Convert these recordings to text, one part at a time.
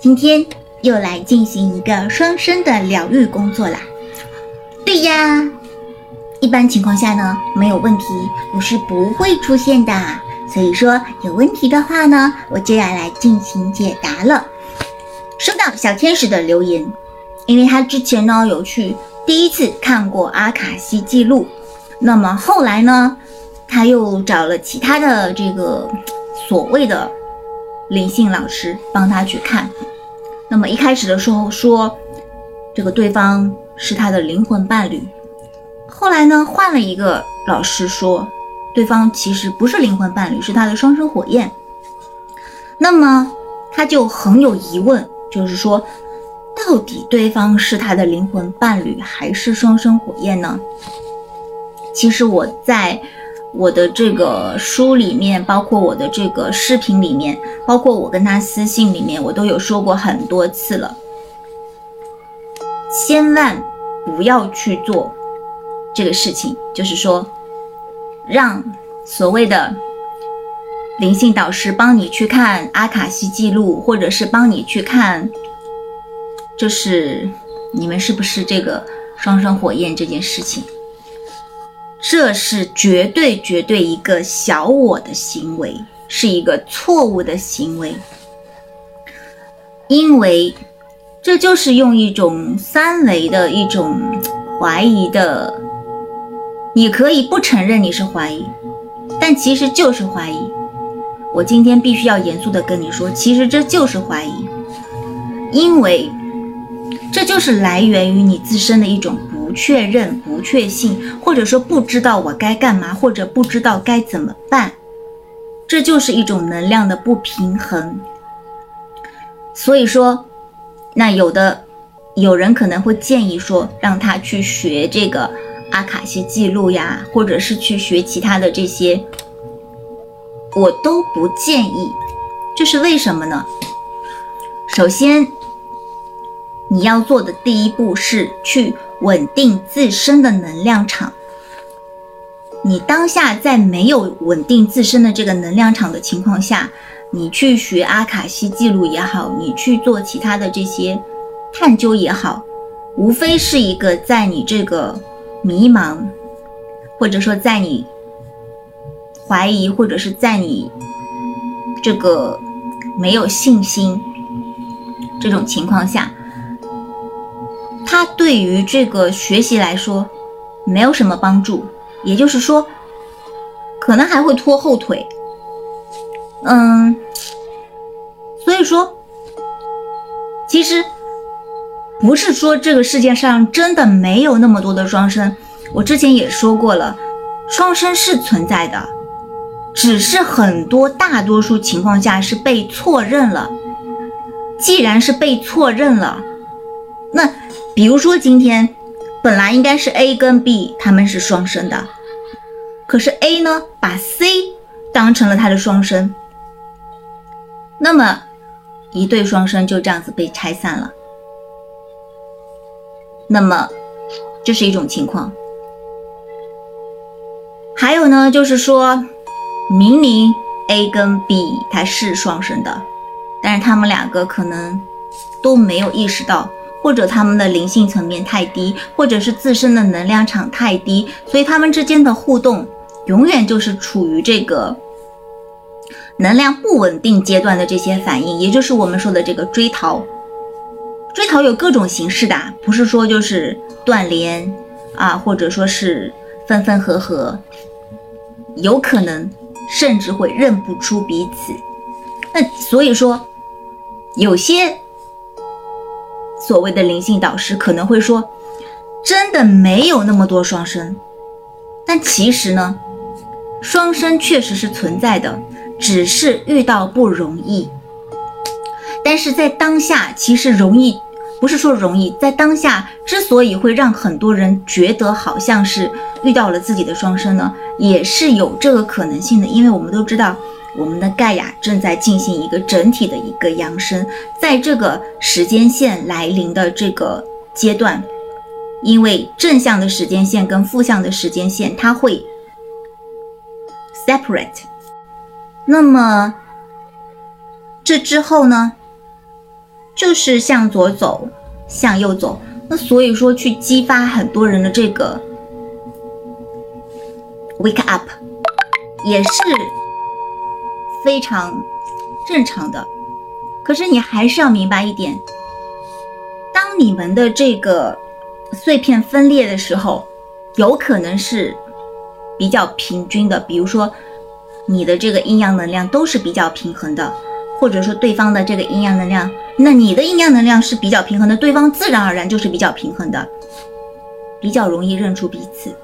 今天又来进行一个双生的疗愈工作啦。对呀，一般情况下呢，没有问题我是不会出现的。所以说有问题的话呢，我就要来进行解答了。收到小天使的留言，因为他之前呢有去第一次看过阿卡西记录，那么后来呢，他又找了其他的这个所谓的灵性老师帮他去看。那么一开始的时候说这个对方是他的灵魂伴侣，后来呢换了一个老师说。对方其实不是灵魂伴侣，是他的双生火焰。那么他就很有疑问，就是说，到底对方是他的灵魂伴侣还是双生火焰呢？其实我在我的这个书里面，包括我的这个视频里面，包括我跟他私信里面，我都有说过很多次了，千万不要去做这个事情，就是说。让所谓的灵性导师帮你去看阿卡西记录，或者是帮你去看，就是你们是不是这个双生火焰这件事情，这是绝对绝对一个小我的行为，是一个错误的行为，因为这就是用一种三维的一种怀疑的。你可以不承认你是怀疑，但其实就是怀疑。我今天必须要严肃的跟你说，其实这就是怀疑，因为这就是来源于你自身的一种不确认、不确信，或者说不知道我该干嘛，或者不知道该怎么办，这就是一种能量的不平衡。所以说，那有的有人可能会建议说，让他去学这个。阿卡西记录呀，或者是去学其他的这些，我都不建议。这是为什么呢？首先，你要做的第一步是去稳定自身的能量场。你当下在没有稳定自身的这个能量场的情况下，你去学阿卡西记录也好，你去做其他的这些探究也好，无非是一个在你这个。迷茫，或者说在你怀疑，或者是在你这个没有信心这种情况下，他对于这个学习来说没有什么帮助，也就是说，可能还会拖后腿。嗯，所以说，其实。不是说这个世界上真的没有那么多的双生，我之前也说过了，双生是存在的，只是很多大多数情况下是被错认了。既然是被错认了，那比如说今天本来应该是 A 跟 B 他们是双生的，可是 A 呢把 C 当成了他的双生，那么一对双生就这样子被拆散了。那么，这是一种情况。还有呢，就是说，明明 A 跟 B 它是双生的，但是他们两个可能都没有意识到，或者他们的灵性层面太低，或者是自身的能量场太低，所以他们之间的互动永远就是处于这个能量不稳定阶段的这些反应，也就是我们说的这个追逃。追逃有各种形式的，不是说就是断联啊，或者说是分分合合，有可能甚至会认不出彼此。那所以说，有些所谓的灵性导师可能会说，真的没有那么多双生，但其实呢，双生确实是存在的，只是遇到不容易。但是在当下，其实容易，不是说容易，在当下之所以会让很多人觉得好像是遇到了自己的双生呢，也是有这个可能性的。因为我们都知道，我们的盖亚正在进行一个整体的一个扬升，在这个时间线来临的这个阶段，因为正向的时间线跟负向的时间线它会 separate，那么这之后呢？就是向左走，向右走。那所以说，去激发很多人的这个 wake up，也是非常正常的。可是你还是要明白一点，当你们的这个碎片分裂的时候，有可能是比较平均的。比如说，你的这个阴阳能量都是比较平衡的，或者说对方的这个阴阳能量。那你的阴阳能量是比较平衡的，对方自然而然就是比较平衡的，比较容易认出彼此。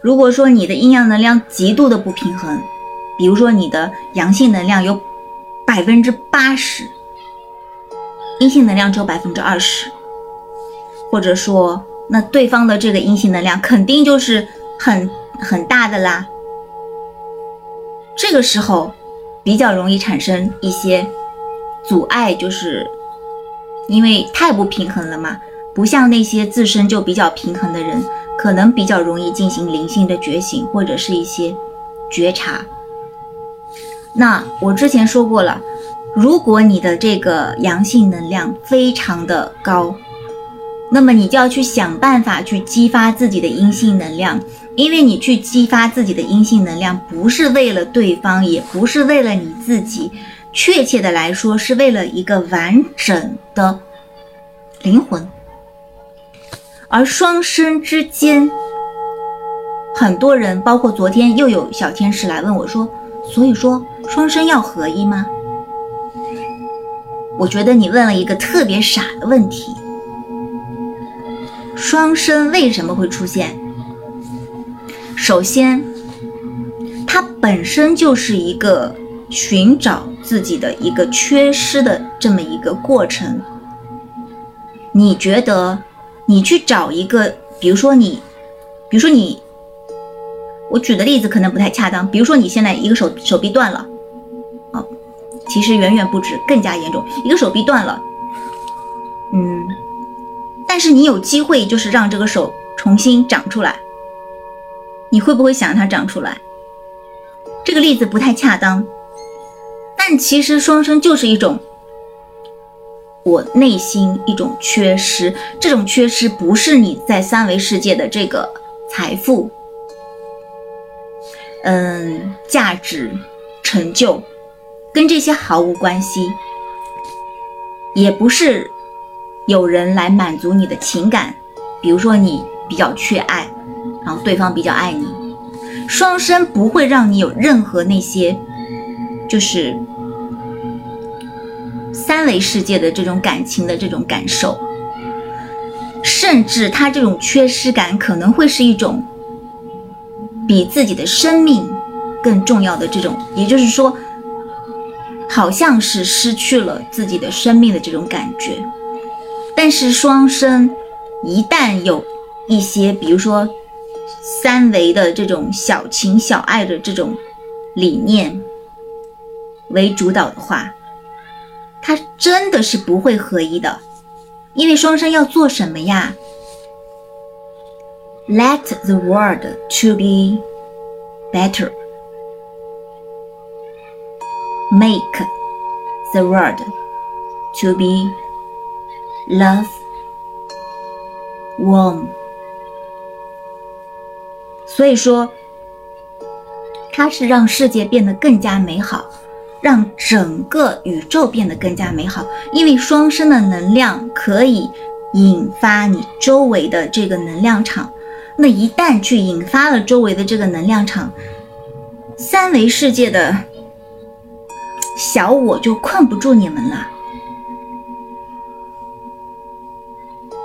如果说你的阴阳能量极度的不平衡，比如说你的阳性能量有百分之八十，阴性能量只有百分之二十，或者说那对方的这个阴性能量肯定就是很很大的啦，这个时候比较容易产生一些。阻碍就是因为太不平衡了嘛，不像那些自身就比较平衡的人，可能比较容易进行灵性的觉醒或者是一些觉察。那我之前说过了，如果你的这个阳性能量非常的高，那么你就要去想办法去激发自己的阴性能量，因为你去激发自己的阴性能量，不是为了对方，也不是为了你自己。确切的来说，是为了一个完整的灵魂。而双生之间，很多人，包括昨天又有小天使来问我说：“所以说双生要合一吗？”我觉得你问了一个特别傻的问题。双生为什么会出现？首先，它本身就是一个寻找。自己的一个缺失的这么一个过程，你觉得你去找一个，比如说你，比如说你，我举的例子可能不太恰当，比如说你现在一个手手臂断了，其实远远不止，更加严重，一个手臂断了，嗯，但是你有机会就是让这个手重新长出来，你会不会想让它长出来？这个例子不太恰当。但其实双生就是一种我内心一种缺失，这种缺失不是你在三维世界的这个财富、嗯价值、成就，跟这些毫无关系，也不是有人来满足你的情感，比如说你比较缺爱，然后对方比较爱你，双生不会让你有任何那些就是。三维世界的这种感情的这种感受，甚至他这种缺失感可能会是一种比自己的生命更重要的这种，也就是说，好像是失去了自己的生命的这种感觉。但是双生一旦有一些，比如说三维的这种小情小爱的这种理念为主导的话。他真的是不会合一的，因为双生要做什么呀？Let the world to be better. Make the world to be love warm. 所以说，它是让世界变得更加美好。让整个宇宙变得更加美好，因为双生的能量可以引发你周围的这个能量场。那一旦去引发了周围的这个能量场，三维世界的小我就困不住你们了。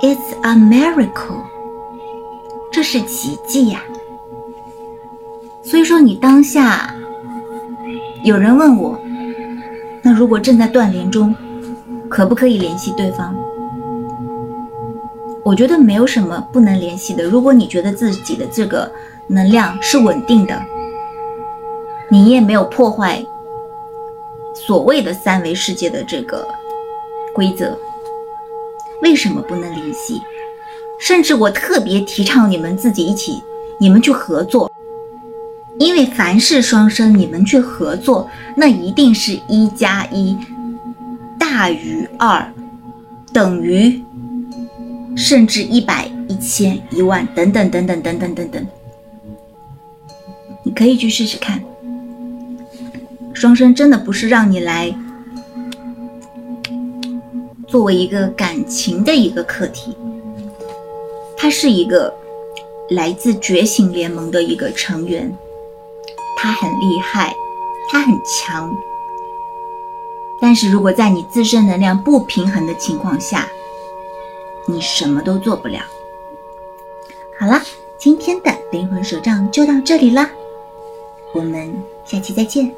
It's a miracle，这是奇迹呀。所以说，你当下有人问我。那如果正在断联中，可不可以联系对方？我觉得没有什么不能联系的。如果你觉得自己的这个能量是稳定的，你也没有破坏所谓的三维世界的这个规则，为什么不能联系？甚至我特别提倡你们自己一起，你们去合作。因为凡是双生，你们去合作，那一定是一加一大于二，等于甚至一百、一千、一万等等等等等等等等。你可以去试试看。双生真的不是让你来作为一个感情的一个课题，他是一个来自觉醒联盟的一个成员，他很厉害，他很强。但是如果在你自身能量不平衡的情况下，你什么都做不了。好了，今天的灵魂手账就到这里了，我们下期再见。